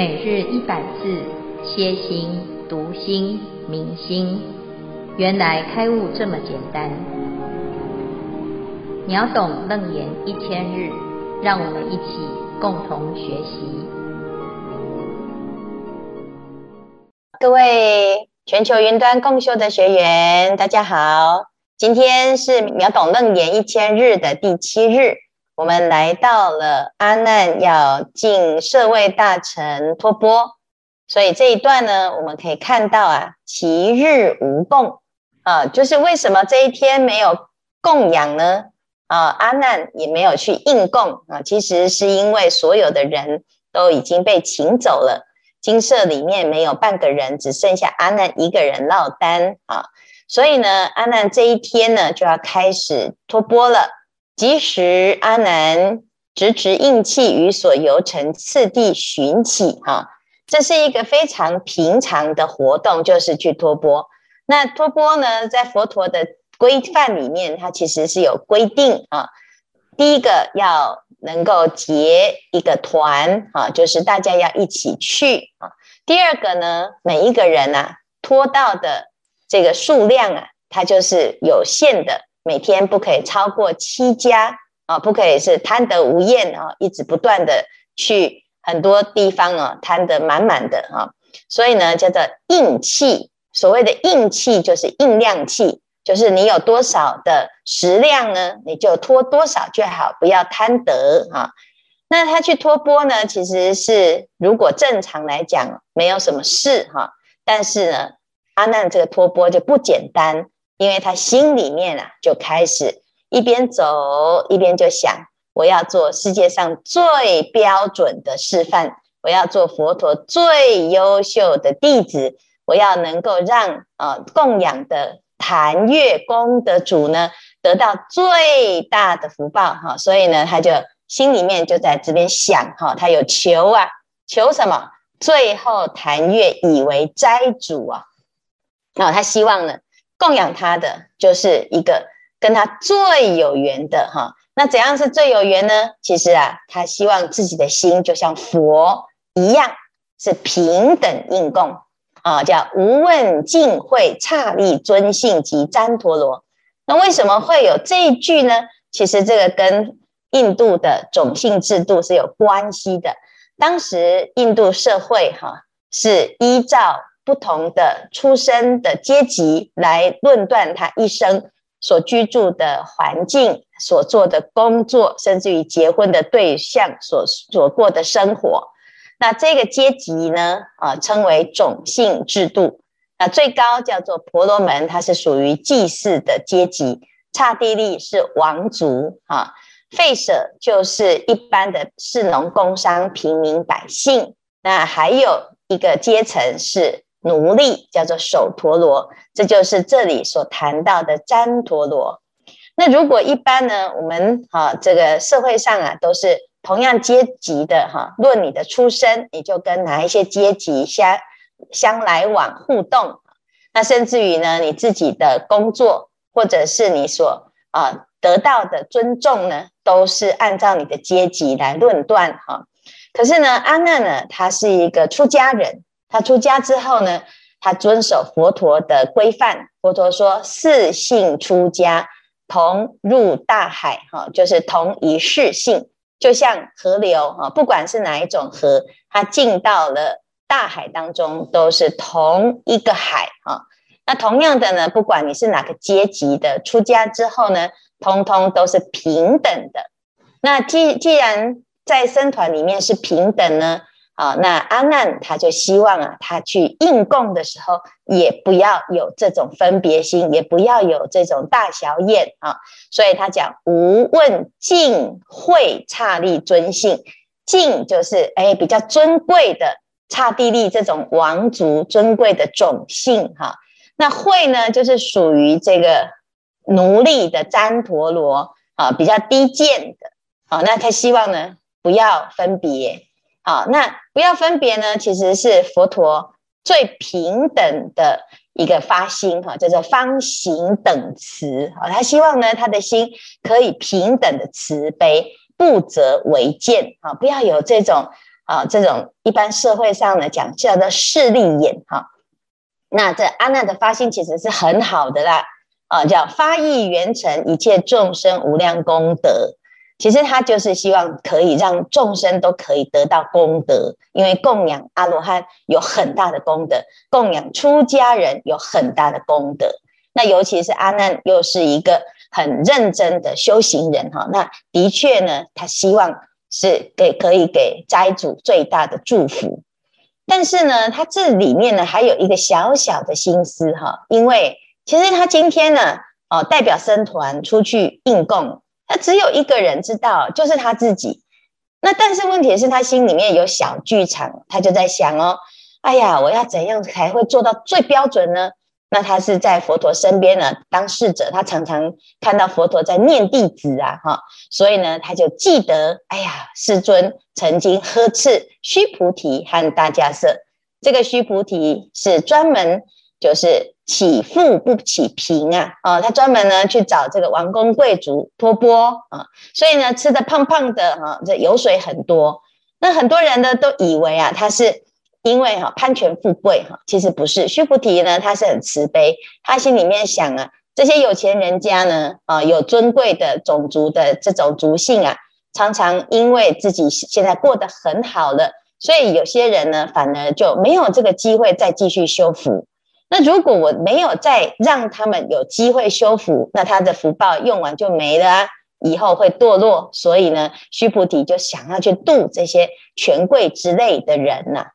每日一百字，歇心、读心、明心，原来开悟这么简单。秒懂楞严一千日，让我们一起共同学习。各位全球云端共修的学员，大家好，今天是秒懂楞严一千日的第七日。我们来到了阿难要进舍卫大臣托钵，所以这一段呢，我们可以看到啊，其日无供啊，就是为什么这一天没有供养呢？啊，阿难也没有去应供啊，其实是因为所有的人都已经被请走了，精舍里面没有半个人，只剩下阿难一个人落单啊，所以呢，阿难这一天呢就要开始托钵了。即时阿难直持应气于所游城次第寻起，哈，这是一个非常平常的活动，就是去托钵。那托钵呢，在佛陀的规范里面，它其实是有规定啊。第一个要能够结一个团啊，就是大家要一起去啊。第二个呢，每一个人啊，托到的这个数量啊，它就是有限的。每天不可以超过七家啊，不可以是贪得无厌啊，一直不断的去很多地方啊，贪得满满的啊，所以呢，叫做硬气。所谓的硬气就是硬量气，就是你有多少的食量呢，你就拖多少就好，不要贪得啊。那他去托钵呢，其实是如果正常来讲没有什么事哈，但是呢，阿难这个托钵就不简单。因为他心里面啊，就开始一边走一边就想，我要做世界上最标准的示范，我要做佛陀最优秀的弟子，我要能够让呃供养的檀越功德主呢得到最大的福报哈，所以呢，他就心里面就在这边想哈，他有求啊，求什么？最后檀越以为斋主啊，那，他希望呢。供养他的就是一个跟他最有缘的哈，那怎样是最有缘呢？其实啊，他希望自己的心就像佛一样，是平等应供啊，叫无问净慧刹利尊性及旃陀罗。那为什么会有这一句呢？其实这个跟印度的种姓制度是有关系的。当时印度社会哈是依照。不同的出生的阶级来论断他一生所居住的环境、所做的工作，甚至于结婚的对象所所过的生活。那这个阶级呢，啊，称为种姓制度。那最高叫做婆罗门，它是属于祭祀的阶级。刹帝利是王族啊，吠舍就是一般的士农工商平民百姓。那还有一个阶层是。奴隶叫做首陀罗，这就是这里所谈到的旃陀罗。那如果一般呢，我们哈这个社会上啊都是同样阶级的哈，论你的出身，你就跟哪一些阶级相相来往互动。那甚至于呢，你自己的工作或者是你所啊得到的尊重呢，都是按照你的阶级来论断哈。可是呢，阿难呢，他是一个出家人。他出家之后呢，他遵守佛陀的规范。佛陀说：“四姓出家，同入大海。”哈，就是同一世性，就像河流哈，不管是哪一种河，它进到了大海当中，都是同一个海哈。那同样的呢，不管你是哪个阶级的，出家之后呢，通通都是平等的。那既既然在僧团里面是平等呢？啊，那阿难他就希望啊，他去应供的时候，也不要有这种分别心，也不要有这种大小眼啊。所以他讲无问净慧刹利尊性，净就是哎比较尊贵的刹帝利这种王族尊贵的种姓哈。那慧呢，就是属于这个奴隶的旃陀罗啊，比较低贱的。啊，那他希望呢，不要分别。好，那不要分别呢，其实是佛陀最平等的一个发心哈，叫做方行等慈啊。他希望呢，他的心可以平等的慈悲，不择为见啊，不要有这种啊，这种一般社会上呢讲叫做势利眼哈。那这阿难的发心其实是很好的啦，啊，叫发意圆成一切众生无量功德。其实他就是希望可以让众生都可以得到功德，因为供养阿罗汉有很大的功德，供养出家人有很大的功德。那尤其是阿难又是一个很认真的修行人哈，那的确呢，他希望是给可以给斋主最大的祝福。但是呢，他这里面呢还有一个小小的心思哈，因为其实他今天呢，哦，代表僧团出去应供。那只有一个人知道，就是他自己。那但是问题是他心里面有小剧场，他就在想哦，哎呀，我要怎样才会做到最标准呢？那他是在佛陀身边呢，当侍者，他常常看到佛陀在念弟子啊，哈，所以呢，他就记得，哎呀，世尊曾经呵斥须菩提和大迦叶。这个须菩提是专门就是。起富不起贫啊！哦，他专门呢去找这个王公贵族托钵啊，所以呢吃得胖胖的哈，这油水很多。那很多人呢都以为啊，他是因为哈攀权富贵哈，其实不是。须菩提呢，他是很慈悲，他心里面想啊，这些有钱人家呢啊，有尊贵的种族的这种族姓啊，常常因为自己现在过得很好了，所以有些人呢反而就没有这个机会再继续修福。那如果我没有再让他们有机会修福，那他的福报用完就没了啊，以后会堕落。所以呢，须菩提就想要去度这些权贵之类的人呐，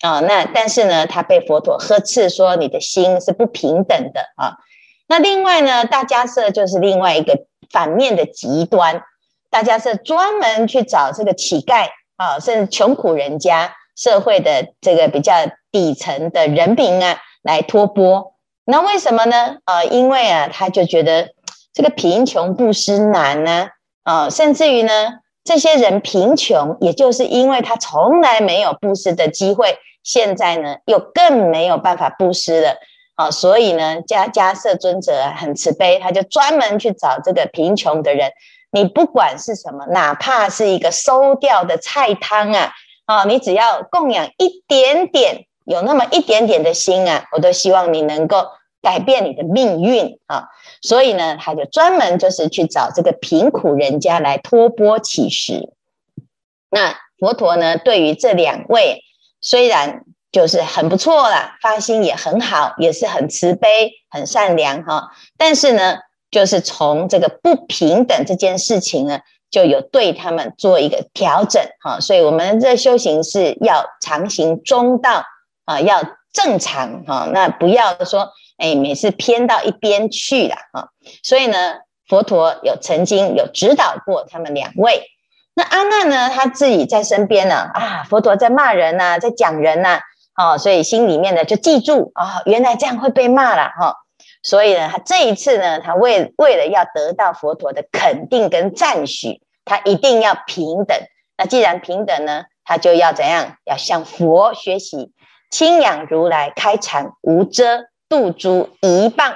啊，那但是呢，他被佛陀呵斥说，你的心是不平等的啊。那另外呢，大迦叶就是另外一个反面的极端，大迦叶专门去找这个乞丐啊，甚至穷苦人家、社会的这个比较底层的人民啊。来托钵，那为什么呢？呃，因为啊，他就觉得这个贫穷布施难呢，啊，呃，甚至于呢，这些人贫穷，也就是因为他从来没有布施的机会，现在呢，又更没有办法布施了，啊，呃，所以呢，迦迦叶尊者很慈悲，他就专门去找这个贫穷的人，你不管是什么，哪怕是一个馊掉的菜汤啊，啊，呃，你只要供养一点点。有那么一点点的心啊，我都希望你能够改变你的命运啊！所以呢，他就专门就是去找这个贫苦人家来托钵乞食。那佛陀呢，对于这两位虽然就是很不错啦，发心也很好，也是很慈悲、很善良哈，但是呢，就是从这个不平等这件事情呢，就有对他们做一个调整哈。所以我们这修行是要常行中道。啊，要正常哈，那不要说，哎，每次偏到一边去了哈。所以呢，佛陀有曾经有指导过他们两位。那阿难呢，他自己在身边呢，啊，佛陀在骂人呐，在讲人呐，哦，所以心里面呢就记住啊，原来这样会被骂了哈。所以呢，他这一次呢，他为为了要得到佛陀的肯定跟赞许，他一定要平等。那既然平等呢，他就要怎样？要向佛学习。亲仰如来开阐无遮度诸一棒，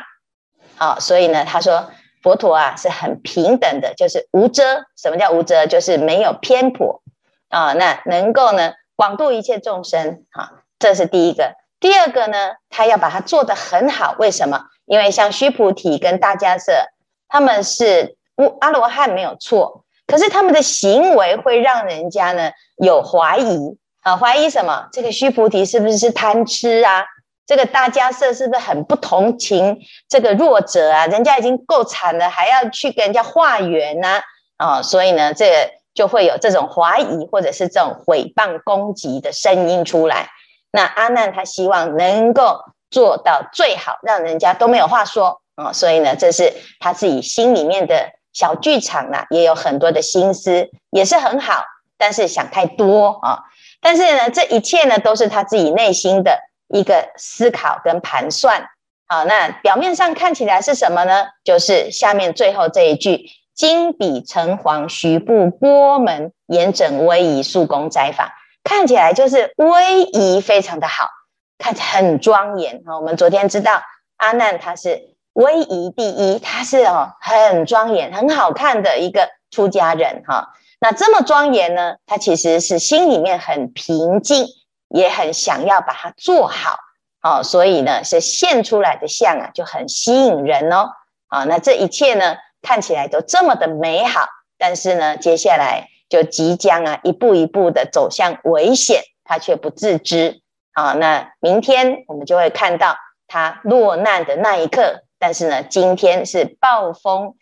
好，所以呢，他说佛陀啊是很平等的，就是无遮。什么叫无遮？就是没有偏颇啊。那能够呢广度一切众生，好，这是第一个。第二个呢，他要把它做得很好。为什么？因为像须菩提跟大迦叶，他们是阿罗汉没有错，可是他们的行为会让人家呢有怀疑。啊，怀疑什么？这个须菩提是不是是贪吃啊？这个大迦叶是不是很不同情这个弱者啊？人家已经够惨了，还要去给人家化缘呢？啊，所以呢，这就会有这种怀疑或者是这种诽谤攻击的声音出来。那阿难他希望能够做到最好，让人家都没有话说啊。所以呢，这是他自己心里面的小剧场啊，也有很多的心思，也是很好，但是想太多啊。但是呢，这一切呢，都是他自己内心的一个思考跟盘算。好，那表面上看起来是什么呢？就是下面最后这一句：“金笔橙黄徐步波门，严整威仪肃恭斋法”，看起来就是威仪非常的好，看起来很庄严。哈，我们昨天知道阿难他是威仪第一，他是哦很庄严、很好看的一个出家人。哈。那这么庄严呢，他其实是心里面很平静，也很想要把它做好，哦，所以呢，是现出来的相啊，就很吸引人哦，啊，那这一切呢，看起来都这么的美好，但是呢，接下来就即将啊，一步一步的走向危险，他却不自知，啊，那明天我们就会看到他落难的那一刻，但是呢，今天是暴风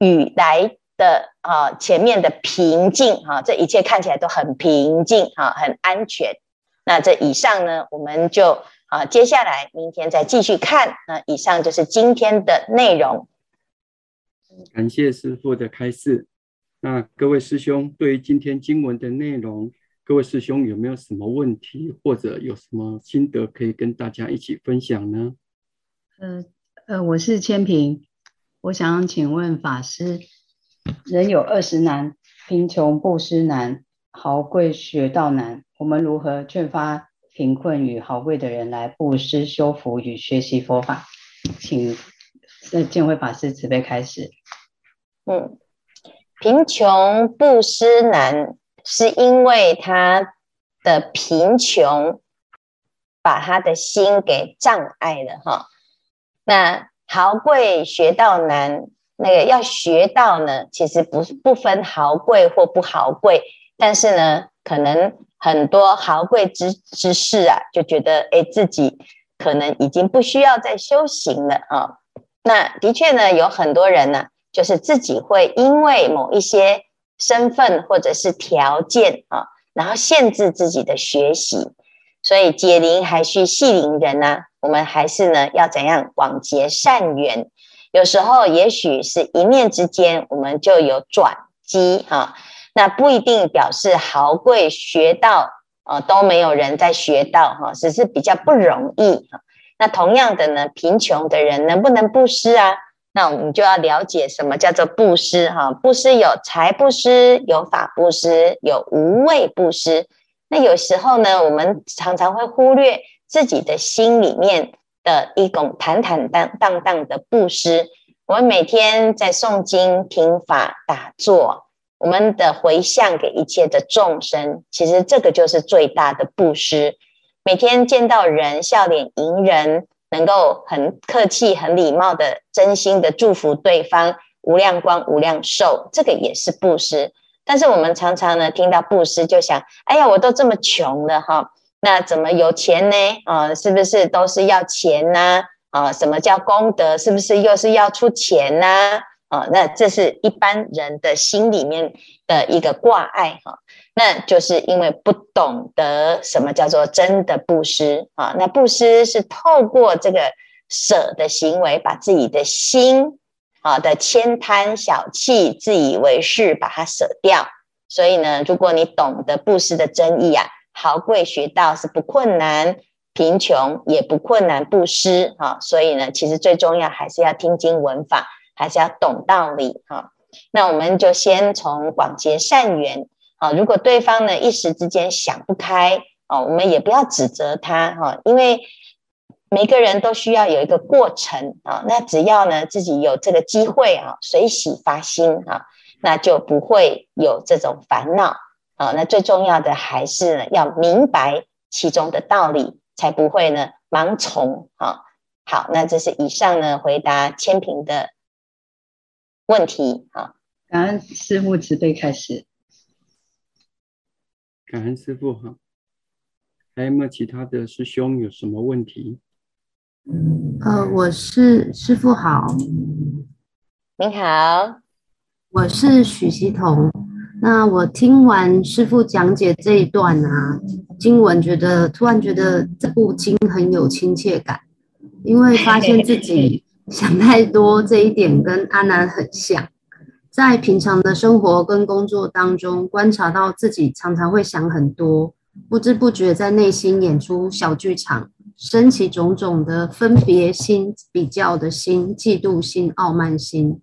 雨来。的啊，前面的平静哈，这一切看起来都很平静哈，很安全。那这以上呢，我们就啊，接下来明天再继续看。那以上就是今天的内容。感谢师傅的开示。那各位师兄，对于今天经文的内容，各位师兄有没有什么问题，或者有什么心得可以跟大家一起分享呢？呃呃，我是千平，我想请问法师。人有二十难：贫穷布施难，豪贵学道难。我们如何劝发贫困与豪贵的人来布施、修福与学习佛法？请呃见辉法师慈悲开始。嗯，贫穷布施难，是因为他的贫穷把他的心给障碍了哈。那豪贵学道难。那个要学到呢，其实不不分豪贵或不豪贵，但是呢，可能很多豪贵之之士啊，就觉得哎，自己可能已经不需要再修行了啊。那的确呢，有很多人呢，就是自己会因为某一些身份或者是条件啊，然后限制自己的学习。所以解铃还须系铃人呢，我们还是呢要怎样广结善缘。有时候，也许是一念之间，我们就有转机哈。那不一定表示豪贵学到啊都没有人在学到哈，只是比较不容易哈。那同样的呢，贫穷的人能不能布施啊？那我们就要了解什么叫做布施哈。布施有财布施，有法布施，有无畏布施。那有时候呢，我们常常会忽略自己的心里面。的一种坦坦荡荡荡的布施，我们每天在诵经、听法、打坐，我们的回向给一切的众生，其实这个就是最大的布施。每天见到人笑脸迎人，能够很客气、很礼貌的、真心的祝福对方，无量光、无量寿，这个也是布施。但是我们常常呢听到布施，就想：哎呀，我都这么穷了哈。那怎么有钱呢？啊，是不是都是要钱呢？啊，什么叫功德？是不是又是要出钱呢？啊，那这是一般人的心里面的一个挂碍哈。那就是因为不懂得什么叫做真的布施啊。那布施是透过这个舍的行为，把自己的心啊的慳贪小气、自以为是，把它舍掉。所以呢，如果你懂得布施的真意啊。豪贵学道是不困难，贫穷也不困难，布施哈。所以呢，其实最重要还是要听经闻法，还是要懂道理哈。那我们就先从广结善缘啊。如果对方呢一时之间想不开啊，我们也不要指责他哈，因为每个人都需要有一个过程啊。那只要呢自己有这个机会啊，随喜发心啊，那就不会有这种烦恼。啊，那最重要的还是呢，要明白其中的道理，才不会呢盲从啊。好，那这是以上呢回答千平的问题啊。感恩师父慈悲开始。感恩师父哈。还有没有其他的师兄有什么问题？呃，我是师父好。你好，我是许希彤。那我听完师傅讲解这一段啊，经文觉得突然觉得这部经很有亲切感，因为发现自己 想太多这一点跟阿南很像，在平常的生活跟工作当中观察到自己常常会想很多，不知不觉在内心演出小剧场，升起种种的分别心、比较的心、嫉妒心、傲慢心，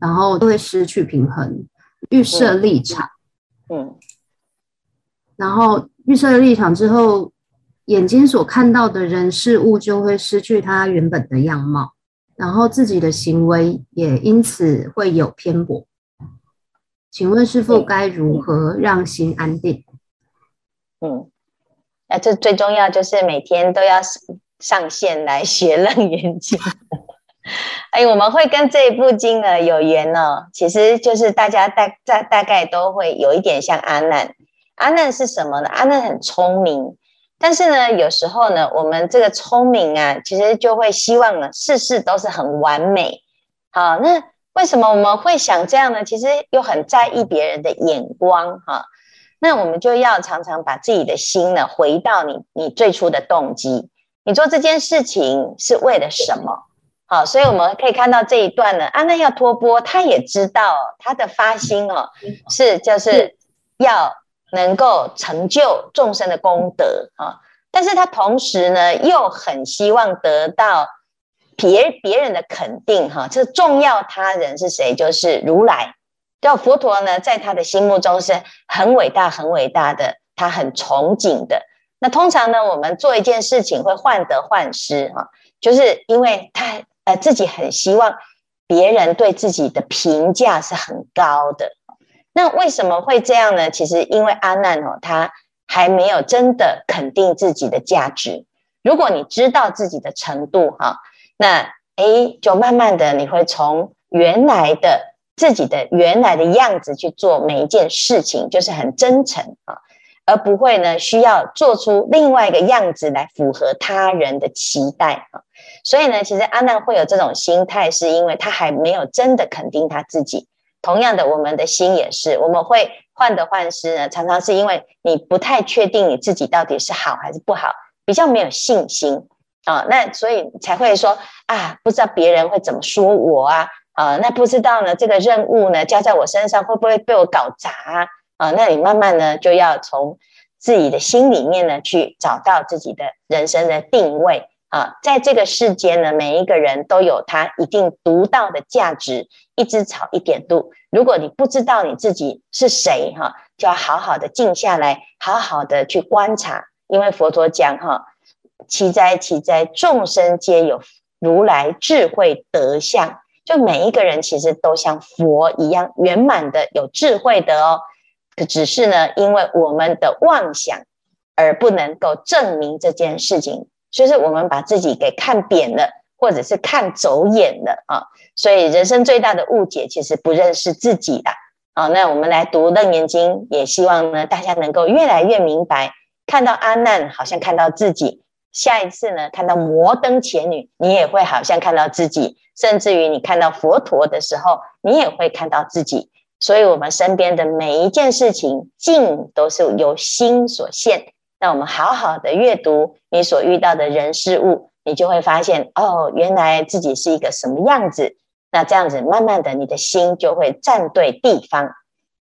然后都会失去平衡。预设立场，嗯，然后预设立场之后，眼睛所看到的人事物就会失去它原本的样貌，然后自己的行为也因此会有偏颇。请问师父该如何让心安定？嗯，那这最重要就是每天都要上线来学楞严经。哎，我们会跟这一部经呢有缘哦，其实就是大家大大大概都会有一点像阿难。阿难是什么呢？阿难很聪明，但是呢，有时候呢，我们这个聪明啊，其实就会希望呢，事事都是很完美。好，那为什么我们会想这样呢？其实又很在意别人的眼光哈。那我们就要常常把自己的心呢，回到你你最初的动机，你做这件事情是为了什么？好，所以我们可以看到这一段呢，阿难要托钵，他也知道他的发心哦，是就是要。能够成就众生的功德啊，但是他同时呢，又很希望得到别别人的肯定哈。这重要他人是谁？就是如来，叫佛陀呢，在他的心目中是很伟大、很伟大的，他很崇敬的。那通常呢，我们做一件事情会患得患失哈，就是因为他呃自己很希望别人对自己的评价是很高的。那为什么会这样呢？其实因为阿难哦，他还没有真的肯定自己的价值。如果你知道自己的程度哈，那诶，就慢慢的你会从原来的自己的原来的样子去做每一件事情，就是很真诚啊，而不会呢需要做出另外一个样子来符合他人的期待啊。所以呢，其实阿难会有这种心态，是因为他还没有真的肯定他自己。同样的，我们的心也是，我们会患得患失呢，常常是因为你不太确定你自己到底是好还是不好，比较没有信心啊，那所以才会说啊，不知道别人会怎么说我啊，啊，那不知道呢，这个任务呢交在我身上会不会被我搞砸啊？啊，那你慢慢呢就要从自己的心里面呢去找到自己的人生的定位。啊，在这个世间呢，每一个人都有他一定独到的价值。一枝草，一点露。如果你不知道你自己是谁，哈，就要好好的静下来，好好的去观察。因为佛陀讲，哈，奇哉奇哉，众生皆有如来智慧德相。就每一个人其实都像佛一样圆满的有智慧的哦。可只是呢，因为我们的妄想而不能够证明这件事情。就是我们把自己给看扁了，或者是看走眼了啊，所以人生最大的误解其实不认识自己的啊。那我们来读《楞严经》，也希望呢大家能够越来越明白，看到阿难好像看到自己，下一次呢看到摩登伽女，你也会好像看到自己，甚至于你看到佛陀的时候，你也会看到自己。所以，我们身边的每一件事情，境都是由心所现。那我们好好的阅读你所遇到的人事物，你就会发现哦，原来自己是一个什么样子。那这样子，慢慢的，你的心就会站对地方。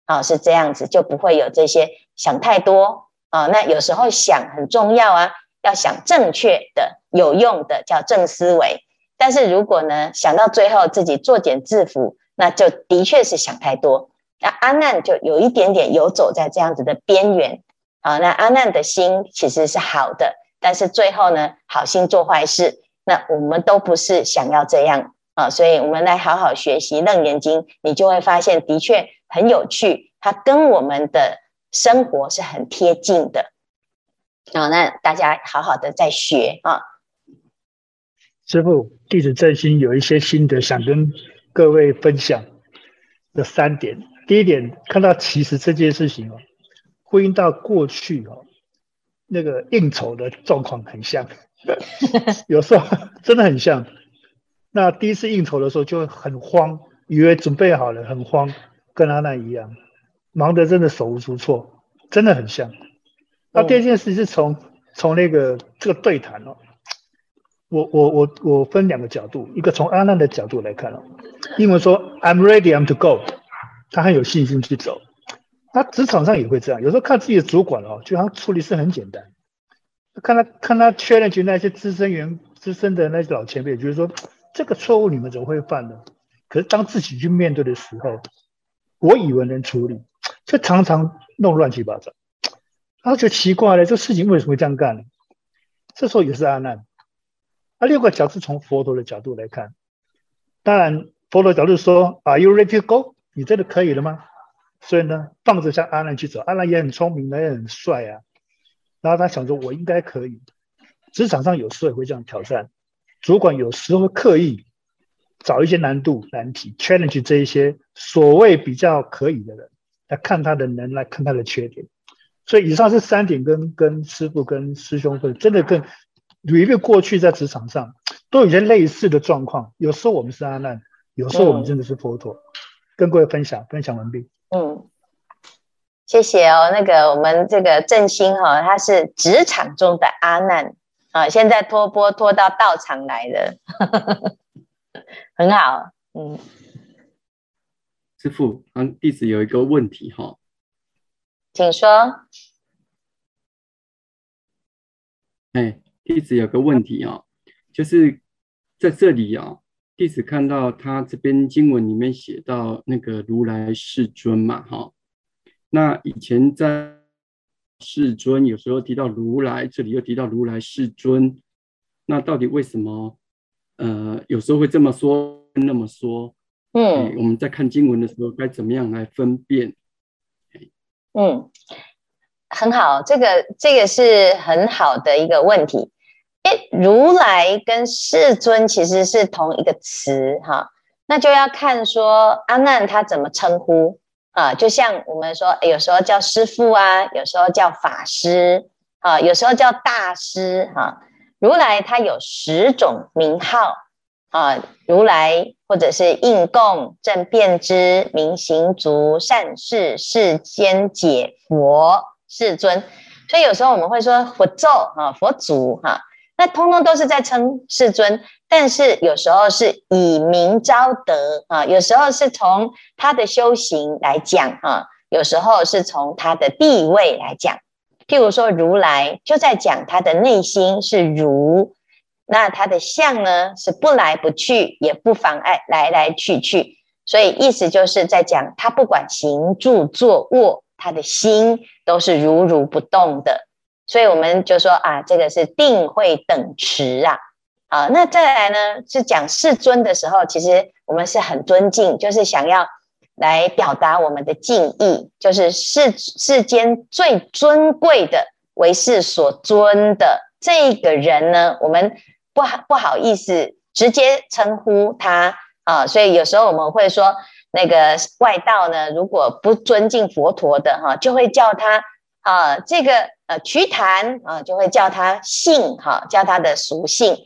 啊、哦，是这样子，就不会有这些想太多啊、哦。那有时候想很重要啊，要想正确的、有用的，叫正思维。但是如果呢，想到最后自己作茧自缚，那就的确是想太多。那阿难就有一点点游走在这样子的边缘。啊，那阿难的心其实是好的，但是最后呢，好心做坏事，那我们都不是想要这样啊，所以我们来好好学习《楞严经》，你就会发现的确很有趣，它跟我们的生活是很贴近的啊。那大家好好的在学啊。师父，弟子真心有一些心得想跟各位分享，有三点。第一点，看到其实这件事情哦。呼应到过去哦，那个应酬的状况很像，有时候真的很像。那第一次应酬的时候就很慌，以为准备好了，很慌，跟阿难一样，忙得真的手无足措，真的很像。那第二件事是从从那个这个对谈哦，我我我我分两个角度，一个从阿难的角度来看哦，英文说 I'm ready, I'm to go，他很有信心去走。他职场上也会这样，有时候看自己的主管哦，就好像处理事很简单。看他看他 challenge 那些资深员、资深的那些老前辈，就是说这个错误你们怎么会犯呢？可是当自己去面对的时候，我以为能处理，却常常弄乱七八糟。然后就奇怪了，这事情为什么会这样干呢？这时候也是阿难。那六个角度从佛陀的角度来看，当然佛陀角度说：“Are you ready to go？” 你真的可以了吗？所以呢，放着像阿难去走，阿难也很聪明，也很帅啊。然后他想说，我应该可以。职场上有时候也会这样挑战，主管有时候会刻意找一些难度、难题，challenge 这一些所谓比较可以的人，来看他的能，来看他的缺点。所以以上是三点跟，跟师父、跟师兄会真的跟，因为过去在职场上都有些类似的状况。有时候我们是阿难，有时候我们真的是佛陀。跟各位分享，分享完毕。嗯。谢谢哦，那个我们这个正兴哈、哦，他是职场中的阿难啊，现在托钵托到道场来了，很好，嗯。师父，嗯，弟子有一个问题哈、哦，请说。哎，弟子有个问题啊、哦，就是在这里啊、哦，弟子看到他这边经文里面写到那个如来世尊嘛，哈。那以前在世尊，有时候提到如来，这里又提到如来世尊，那到底为什么？呃，有时候会这么说，那么说。嗯，我们在看经文的时候，该怎么样来分辨？嗯，很好，这个这个是很好的一个问题。诶，如来跟世尊其实是同一个词哈，那就要看说阿难他怎么称呼。啊，就像我们说，有时候叫师父啊，有时候叫法师啊，有时候叫大师哈、如来他有十种名号啊，如来或者是应供、正遍知、明行足、善逝、世间解、佛、世尊。所以有时候我们会说佛咒啊、佛祖哈、那通通都是在称世尊。但是有时候是以名招德啊，有时候是从他的修行来讲啊，有时候是从他的地位来讲。譬如说如来就在讲他的内心是如，那他的相呢是不来不去，也不妨碍来来去去，所以意思就是在讲他不管行住坐卧，他的心都是如如不动的。所以我们就说啊，这个是定慧等持啊。啊，那再来呢？是讲世尊的时候，其实我们是很尊敬，就是想要来表达我们的敬意，就是世世间最尊贵的，为世所尊的这个人呢，我们不好不好意思直接称呼他啊，所以有时候我们会说，那个外道呢，如果不尊敬佛陀的哈，就会叫他啊，这个呃瞿昙啊，就会叫他姓哈，叫他的俗姓。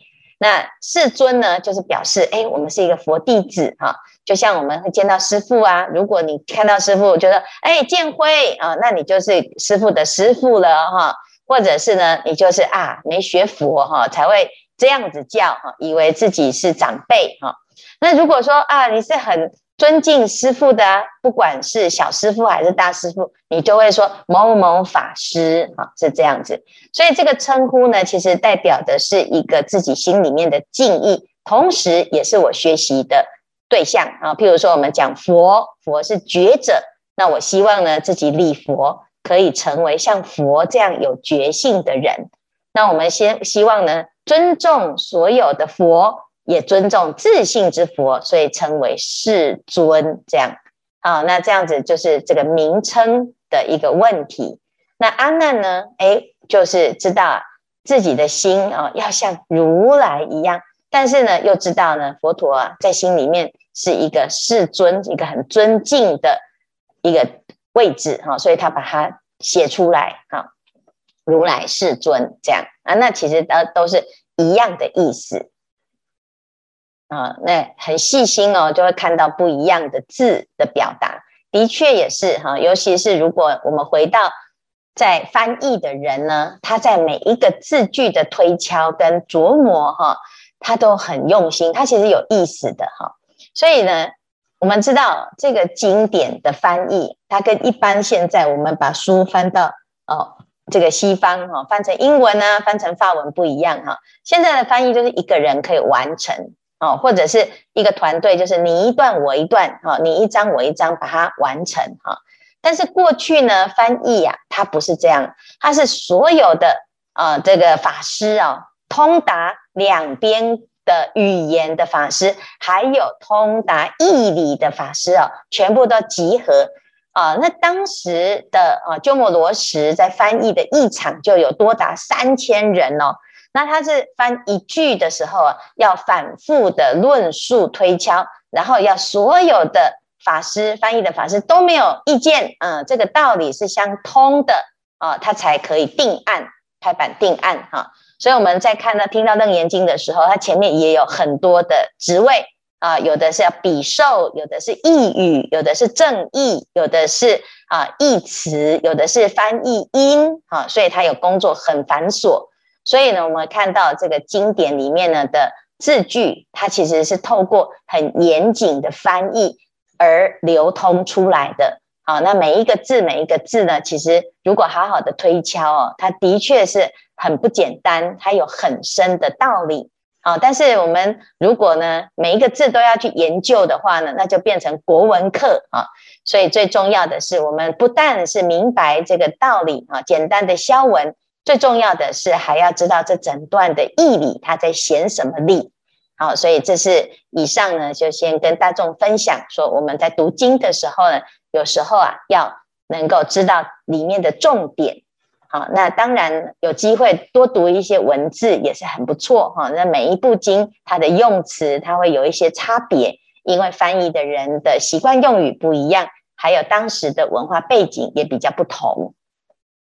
那世尊呢，就是表示，哎，我们是一个佛弟子哈，就像我们会见到师父啊，如果你看到师父，觉得，哎，见辉啊，那你就是师父的师父了哈，或者是呢，你就是啊，没学佛哈，才会这样子叫哈，以为自己是长辈哈。那如果说啊，你是很尊敬师父的，不管是小师父还是大师父，你就会说某某法师啊，是这样子。所以这个称呼呢，其实代表的是一个自己心里面的敬意，同时也是我学习的对象啊。譬如说，我们讲佛，佛是觉者，那我希望呢，自己礼佛可以成为像佛这样有觉性的人。那我们先希望呢，尊重所有的佛。也尊重自信之佛，所以称为世尊。这样，好，那这样子就是这个名称的一个问题。那阿难呢？哎，就是知道自己的心啊，要像如来一样，但是呢，又知道呢，佛陀啊，在心里面是一个世尊，一个很尊敬的一个位置哈，所以他把它写出来哈，如来世尊这样啊，那其实都都是一样的意思。啊，那很细心哦，就会看到不一样的字的表达。的确也是哈，尤其是如果我们回到在翻译的人呢，他在每一个字句的推敲跟琢磨哈，他都很用心，他其实有意思的哈。所以呢，我们知道这个经典的翻译，它跟一般现在我们把书翻到哦这个西方哈，翻成英文啊，翻成法文不一样哈。现在的翻译就是一个人可以完成。哦，或者是一个团队，就是你一段我一段，哈，你一张我一张，把它完成，哈。但是过去呢，翻译呀，它不是这样，它是所有的啊，这个法师啊，通达两边的语言的法师，还有通达义理的法师啊，全部都集合啊，那当时的啊鸠摩罗什在翻译的译场就有多达三千人哦。那他是翻一句的时候啊，要反复的论述推敲，然后要所有的法师翻译的法师都没有意见，嗯，这个道理是相通的啊，他才可以定案，拍板定案哈。所以我们在看到听到楞严经的时候，它前面也有很多的职位。啊，有的是要比受，有的是译语，有的是正译，有的是啊译词，有的是翻译音，啊，所以它有工作很繁琐。所以呢，我们看到这个经典里面呢的字句，它其实是透过很严谨的翻译而流通出来的。好，那每一个字，每一个字呢，其实如果好好的推敲哦，它的确是很不简单，它有很深的道理。啊，但是我们如果呢，每一个字都要去研究的话呢，那就变成国文课啊。所以最重要的是，我们不但是明白这个道理啊，简单的消文，最重要的是还要知道这整段的义理，它在显什么力。好，所以这是以上呢，就先跟大众分享说，我们在读经的时候呢，有时候啊，要能够知道里面的重点。好，那当然有机会多读一些文字也是很不错哈。那每一部经它的用词它会有一些差别，因为翻译的人的习惯用语不一样，还有当时的文化背景也比较不同。